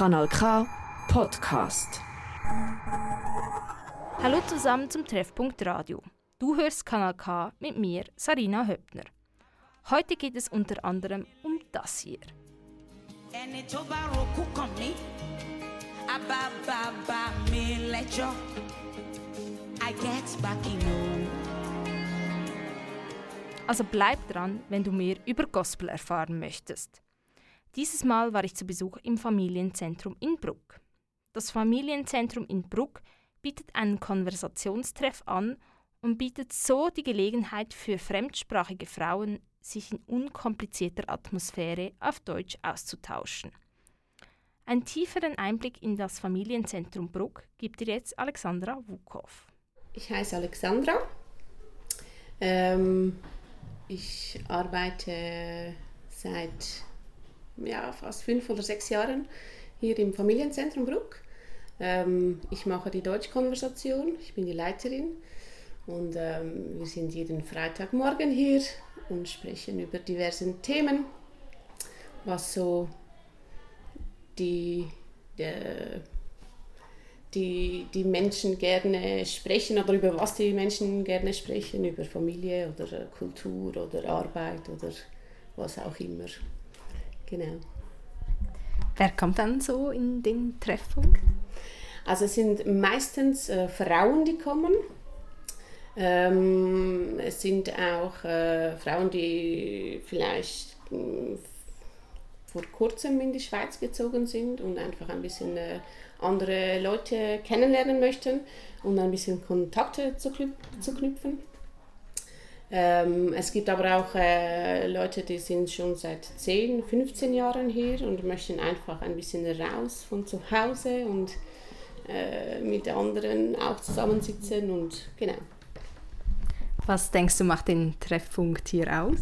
Kanal K Podcast. Hallo zusammen zum Treffpunkt Radio. Du hörst Kanal K mit mir, Sarina Höppner. Heute geht es unter anderem um das hier. Also bleib dran, wenn du mehr über Gospel erfahren möchtest. Dieses Mal war ich zu Besuch im Familienzentrum in Bruck. Das Familienzentrum in Bruck bietet einen Konversationstreff an und bietet so die Gelegenheit für fremdsprachige Frauen, sich in unkomplizierter Atmosphäre auf Deutsch auszutauschen. Einen tieferen Einblick in das Familienzentrum Bruck gibt dir jetzt Alexandra Wukow. Ich heiße Alexandra. Ähm, ich arbeite seit ja, fast fünf oder sechs Jahren hier im Familienzentrum Bruck. Ähm, ich mache die Deutschkonversation, ich bin die Leiterin und ähm, wir sind jeden Freitagmorgen hier und sprechen über diverse Themen, was so die, der, die, die Menschen gerne sprechen oder über was die Menschen gerne sprechen, über Familie oder Kultur oder Arbeit oder was auch immer. Genau. Wer kommt dann so in den Treffpunkt? Also es sind meistens äh, Frauen, die kommen. Ähm, es sind auch äh, Frauen, die vielleicht mh, vor kurzem in die Schweiz gezogen sind und einfach ein bisschen äh, andere Leute kennenlernen möchten und ein bisschen Kontakte zu, knüp zu knüpfen. Ähm, es gibt aber auch äh, Leute, die sind schon seit 10, 15 Jahren hier und möchten einfach ein bisschen raus von zu Hause und äh, mit anderen auch zusammensitzen und genau. Was denkst du macht den Treffpunkt hier aus?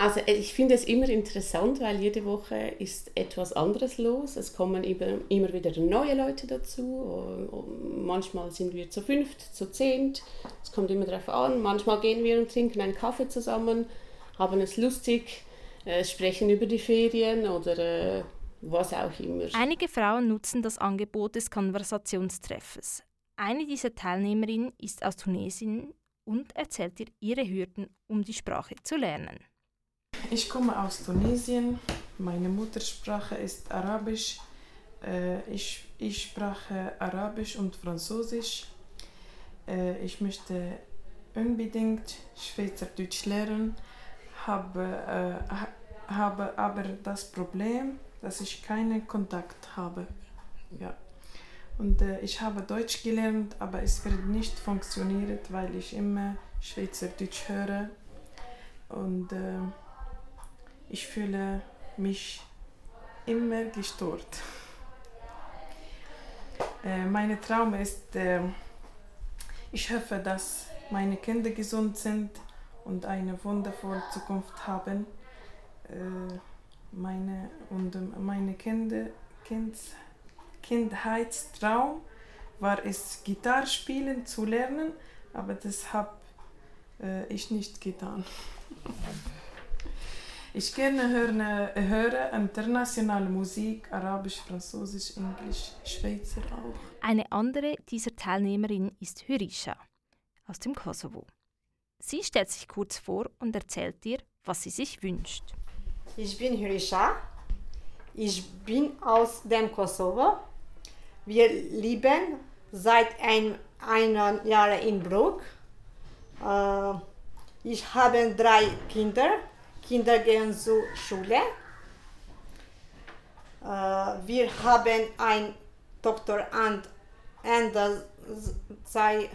Also äh, ich finde es immer interessant, weil jede Woche ist etwas anderes los. Es kommen immer, wieder neue Leute dazu. Manchmal sind wir zu fünft, zu zehnt. Es kommt immer darauf an. Manchmal gehen wir und trinken einen Kaffee zusammen, haben es lustig, äh, sprechen über die Ferien oder äh, was auch immer. Einige Frauen nutzen das Angebot des Konversationstreffes. Eine dieser Teilnehmerinnen ist aus Tunesien und erzählt dir ihre Hürden, um die Sprache zu lernen. Ich komme aus Tunesien. Meine Muttersprache ist Arabisch. Äh, ich, ich spreche Arabisch und Französisch. Äh, ich möchte unbedingt Schweizerdeutsch lernen, habe, äh, ha, habe aber das Problem, dass ich keinen Kontakt habe. Ja. Und äh, ich habe Deutsch gelernt, aber es wird nicht funktionieren, weil ich immer Schweizerdeutsch höre. Und äh, ich fühle mich immer gestört. Äh, mein Traum ist, äh, ich hoffe, dass meine Kinder gesund sind und eine wundervolle Zukunft haben. Äh, meine, und meine Kinder, kind, Kindheitstraum war es, Gitarre spielen zu lernen, aber das habe äh, ich nicht getan. Ich gerne höre, höre internationale Musik, Arabisch, Französisch, Englisch, Schweizer auch. Eine andere dieser Teilnehmerinnen ist Hyrisha aus dem Kosovo. Sie stellt sich kurz vor und erzählt dir, was sie sich wünscht. Ich bin Hyrisha. Ich bin aus dem Kosovo. Wir leben seit ein, einem Jahr in Bruck. Äh, ich habe drei Kinder. Kinder gehen zur Schule. Äh, wir haben eine Tochter und Ende sei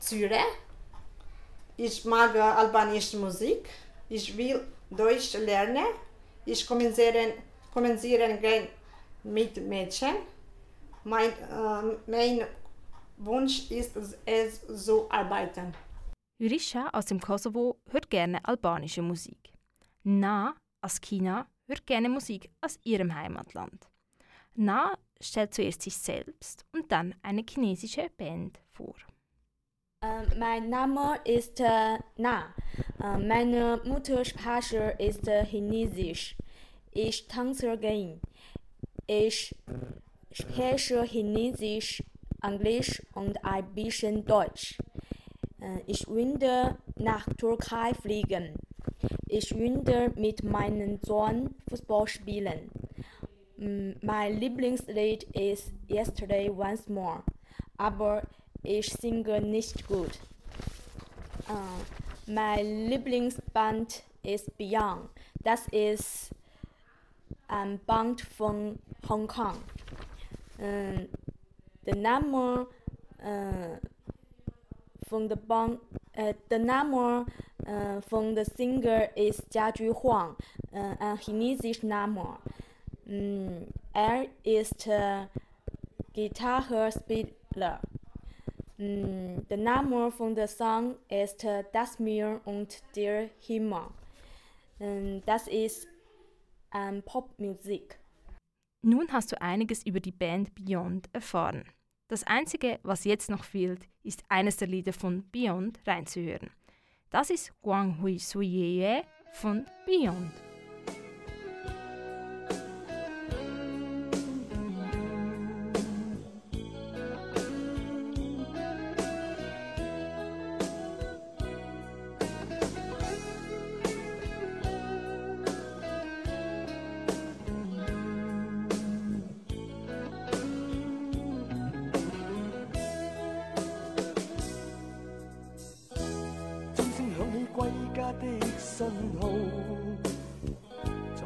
Zürich. Ich mag albanische Musik. Ich will Deutsch lernen. Ich kommuniziere, mit Mädchen. Mein, äh, mein Wunsch ist es zu arbeiten. Hyrisha aus dem Kosovo hört gerne albanische Musik. Na aus China hört gerne Musik aus ihrem Heimatland. Na stellt zuerst sich selbst und dann eine chinesische Band vor. Ähm, mein Name ist äh, Na. Äh, meine Muttersprache ist äh, Chinesisch. Ich tanze gerne. Ich spreche Chinesisch, Englisch und ein bisschen Deutsch. Äh, Ich würde nach Türkei fliegen. Ich würde mit meinem Sohn Fußball spielen. Mein Lieblingslied ist Yesterday Once More, aber ich singe nicht gut. Äh, Mein Lieblingsband ist Beyond. Das ist ein Band von Hongkong. Äh, Der Name äh, von der Band, äh, der Name äh, von der Singer ist Jiaju Huang, äh, ein chinesischer Name. Mm, Er ist äh, Gitarrespieler. Mm, Der Name von der Song ist äh, Das Meer und der Himmel. Ähm, Das ist ähm, Popmusik. Nun hast du einiges über die Band Beyond erfahren. Das Einzige, was jetzt noch fehlt, ist eines der Lieder von Beyond reinzuhören. Das ist Guang Hui Suye von Beyond.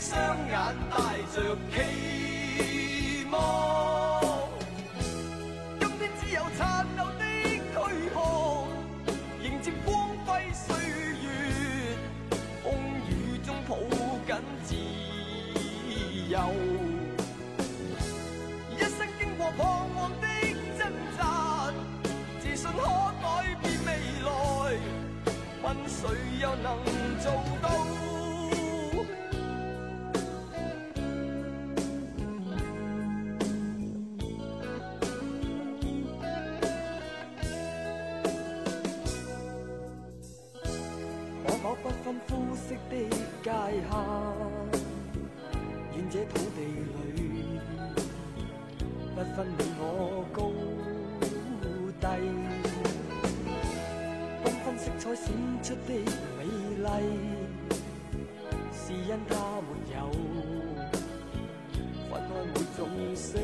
双眼带着期望。彩閃出的美丽，是因它没有分开每种色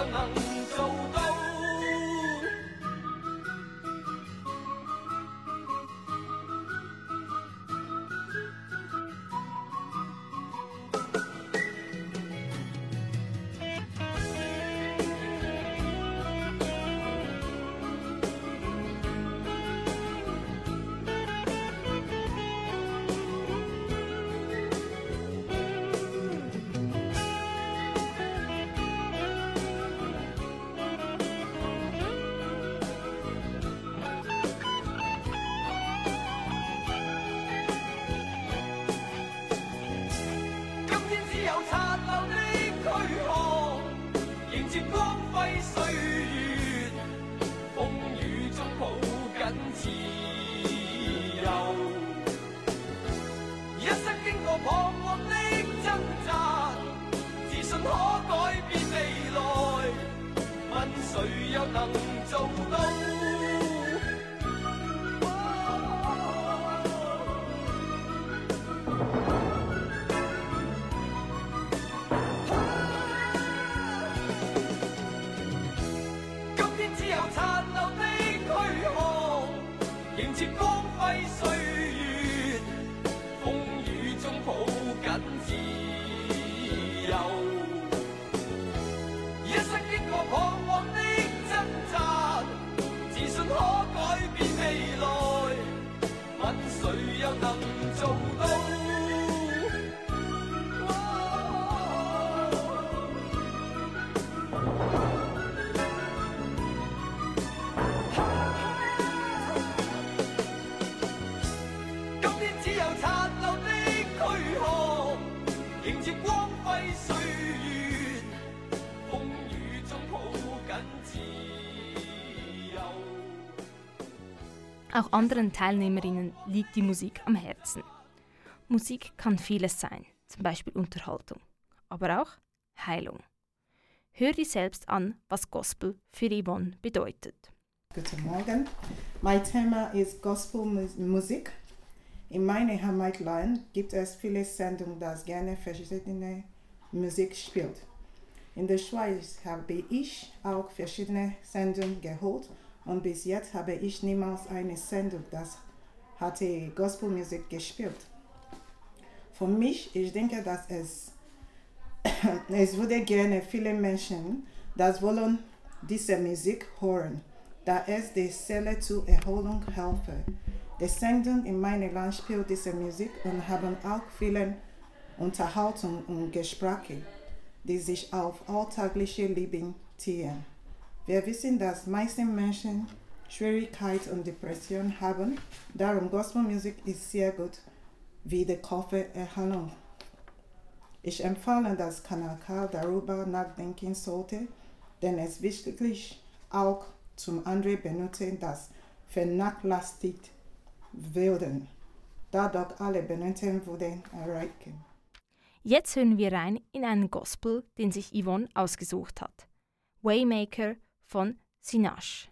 among 迎接光辉今天只有残留的躯壳，迎接光辉岁月，风雨中抱紧自由。 Auch anderen Teilnehmerinnen liegt die Musik am Herzen. Musik kann vieles sein, zum Beispiel Unterhaltung, aber auch Heilung. Hör dir selbst an, was Gospel für Yvonne bedeutet. Guten Morgen. Mein Thema ist Gospelmusik. In meinem Heimatland gibt es viele Sendungen, das gerne verschiedene Musik spielt. In der Schweiz habe ich auch verschiedene Sendungen geholt und bis jetzt habe ich niemals eine Sendung, das hatte Gospelmusik gespielt. Für mich, ich denke, dass es, es würde gerne viele Menschen, das wollen diese Musik hören, da es die Seele zur Erholung helfe. Die Sendung in meinem Land spielt diese Musik und haben auch viele Unterhaltung und Gespräche, die sich auf alltägliche Leben ziehen. Wir wissen, dass meiste Menschen Schwierigkeiten und Depressionen haben, darum Gospelmusik ist sehr gut wie die Kopfererholung. Ich empfehle, dass Kanal K darüber nachdenken sollte, denn es wirklich auch zum anderen benutzen, das vernachlässigt werden. Dadurch alle Benutzten würden erreichen. Jetzt hören wir rein in einen Gospel, den sich Yvonne ausgesucht hat. Waymaker von Sinash.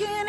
looking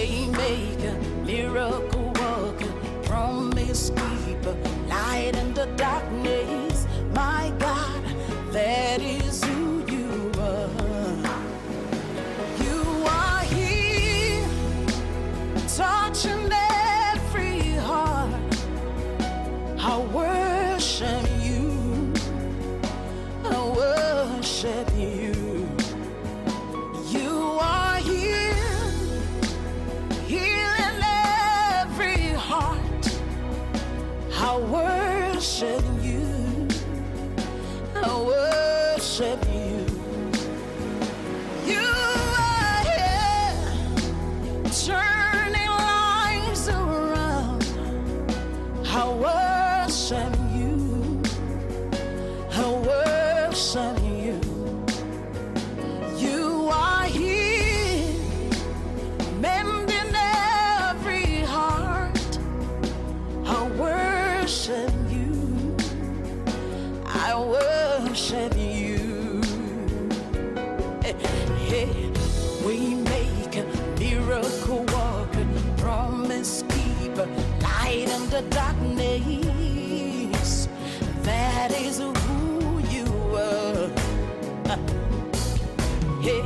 Waymaker, miracle worker, promise keeper, light in the darkness. My God, worship you. Darkness. That is who you are. Hey,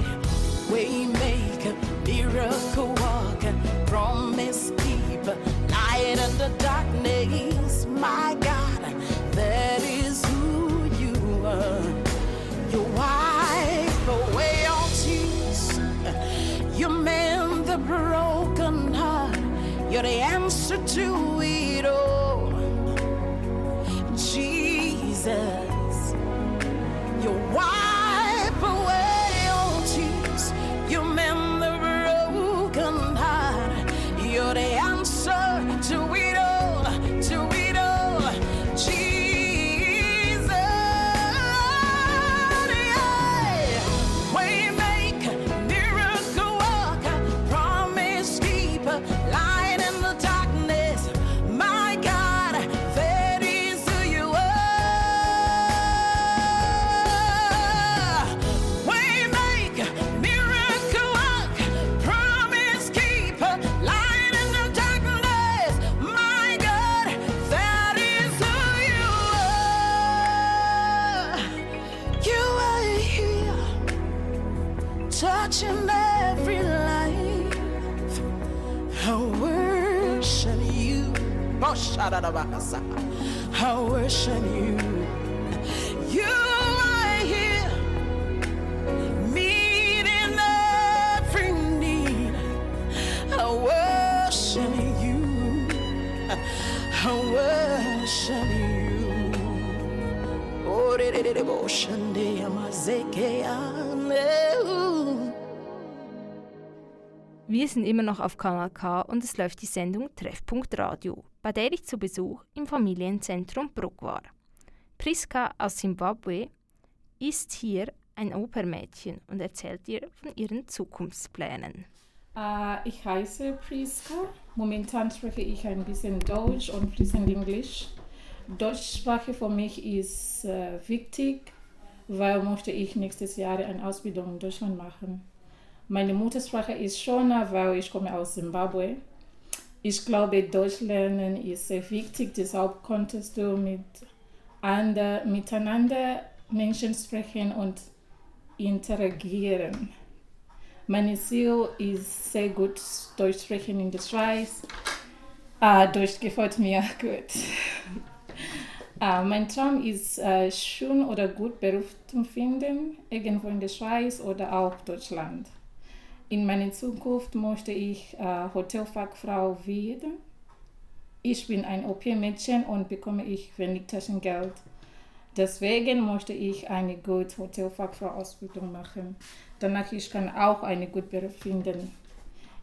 we make a miracle worker, promise keeper, light in the darkness. My God, that is who you are. You wipe away all tears. You mend the broken heart. You're the answer to come home. Touching every life. I worship you. I worship you. You are here, meeting every need. I worship you. I worship you. Oh, de- de- de- de- Wir sind immer noch auf Kanal K und es läuft die Sendung Treffpunkt Radio, bei der ich zu Besuch im Familienzentrum Bruck war. Priska aus Simbabwe ist hier ein Opermädchen und erzählt dir von ihren Zukunftsplänen. Äh, ich heiße Priska. Momentan spreche ich ein bisschen Deutsch und fließend Englisch. Deutschsprache für mich ist äh, wichtig, weil möchte ich nächstes Jahr eine Ausbildung in Deutschland machen. Meine Muttersprache ist Shona, weil ich komme aus Zimbabwe. Ich glaube, Deutsch lernen ist sehr wichtig, deshalb konntest du mit ander, miteinander Menschen sprechen und interagieren. Mein Ziel ist sehr gut Deutsch sprechen in der Schweiz. Ah, Deutsch gefällt mir gut. ah, mein Traum ist, äh, schön oder gut Beruf zu finden, irgendwo in der Schweiz oder auch Deutschland. In meiner Zukunft möchte ich äh, Hotelfachfrau werden. Ich bin ein OP-Mädchen und bekomme ich wenig Taschengeld. Deswegen möchte ich eine gute Hotelfachfrau-Ausbildung machen. Danach ich kann auch eine gute Beruf finden.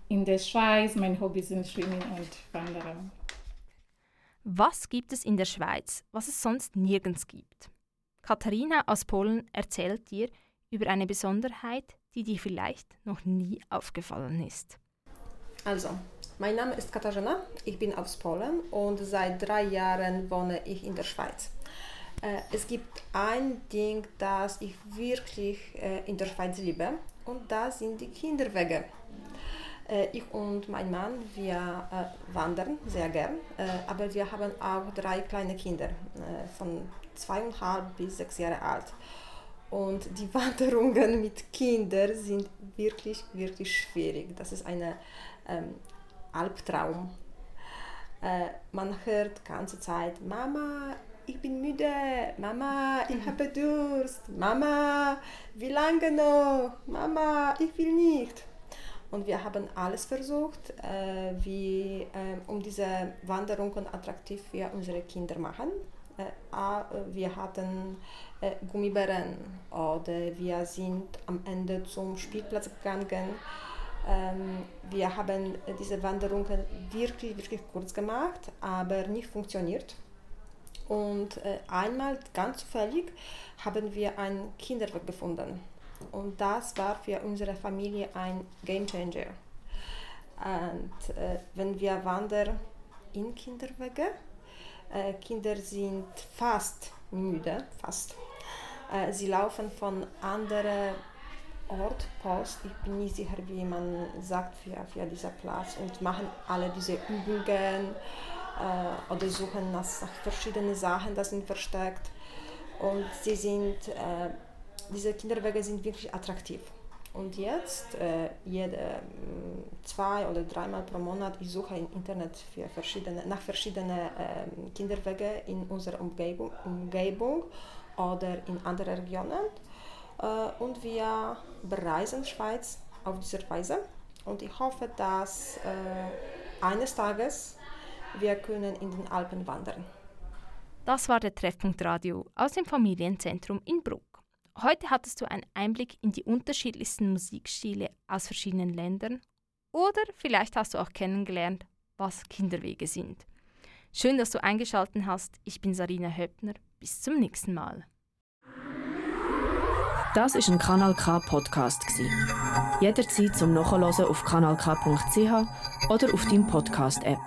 In der Schweiz, mein Hobby sind Schwimmen und Wandern. Was gibt es in der Schweiz, was es sonst nirgends gibt? Katharina aus Polen erzählt dir über eine Besonderheit, die dir vielleicht noch nie aufgefallen ist. Also, mein Name ist Katharzyna, ich bin aus Polen und seit drei Jahren wohne ich in der Schweiz. Äh, Es gibt ein Ding, das ich wirklich äh, in der Schweiz liebe und das sind die Kinderwege. Äh, Ich und mein Mann, wir wandern sehr gern, aber wir haben auch drei kleine Kinder von zweieinhalb bis sechs Jahre alt. Und die Wanderungen mit Kindern sind wirklich, wirklich schwierig. Das ist ein ähm, Albtraum. Äh, man hört die ganze Zeit, Mama, ich bin müde, Mama, ich habe Durst, Mama, wie lange noch, Mama, ich will nicht. Und wir haben alles versucht, äh, wie, äh, um diese Wanderungen attraktiv für unsere Kinder machen. Äh, wir hatten äh, Gummibären oder wir sind am Ende zum Spielplatz gegangen. Ähm, wir haben diese Wanderungen wirklich, wirklich kurz gemacht, aber nicht funktioniert. Und äh, einmal ganz zufällig haben wir einen Kinderweg gefunden. Und das war für unsere Familie ein Game Changer. Und wenn wir wandern in Kinderwege, Kinder sind fast müde, fast. Äh, sie laufen von anderen Ort, Post, ich bin nicht sicher, wie man sagt für, für diesen Platz und machen alle diese Übungen äh, oder suchen nach, nach verschiedenen Sachen, das sind versteckt. Und sie sind, äh, diese Kinderwege sind wirklich attraktiv. Und jetzt, äh, jede, mm, zwei oder dreimal pro Monat, ich suche im Internet für verschiedene, nach verschiedenen äh, Kinderwege in unserer Umgebung, Umgebung oder in anderen Regionen. Äh, und wir bereisen Schweiz auf diese Weise. Und ich hoffe, dass äh, eines Tages wir können in den Alpen wandern. Das war der Treffpunkt Radio aus dem Familienzentrum in Bruck. Heute hattest du einen Einblick in die unterschiedlichsten Musikstile aus verschiedenen Ländern oder vielleicht hast du auch kennengelernt, was Kinderwege sind. Schön, dass du eingeschaltet hast. Ich bin Sarina Höppner. Bis zum nächsten Mal. Das ist ein Kanal K Podcast Jederzeit zum Nachhören auf kanalk.ch oder auf deinem Podcast App.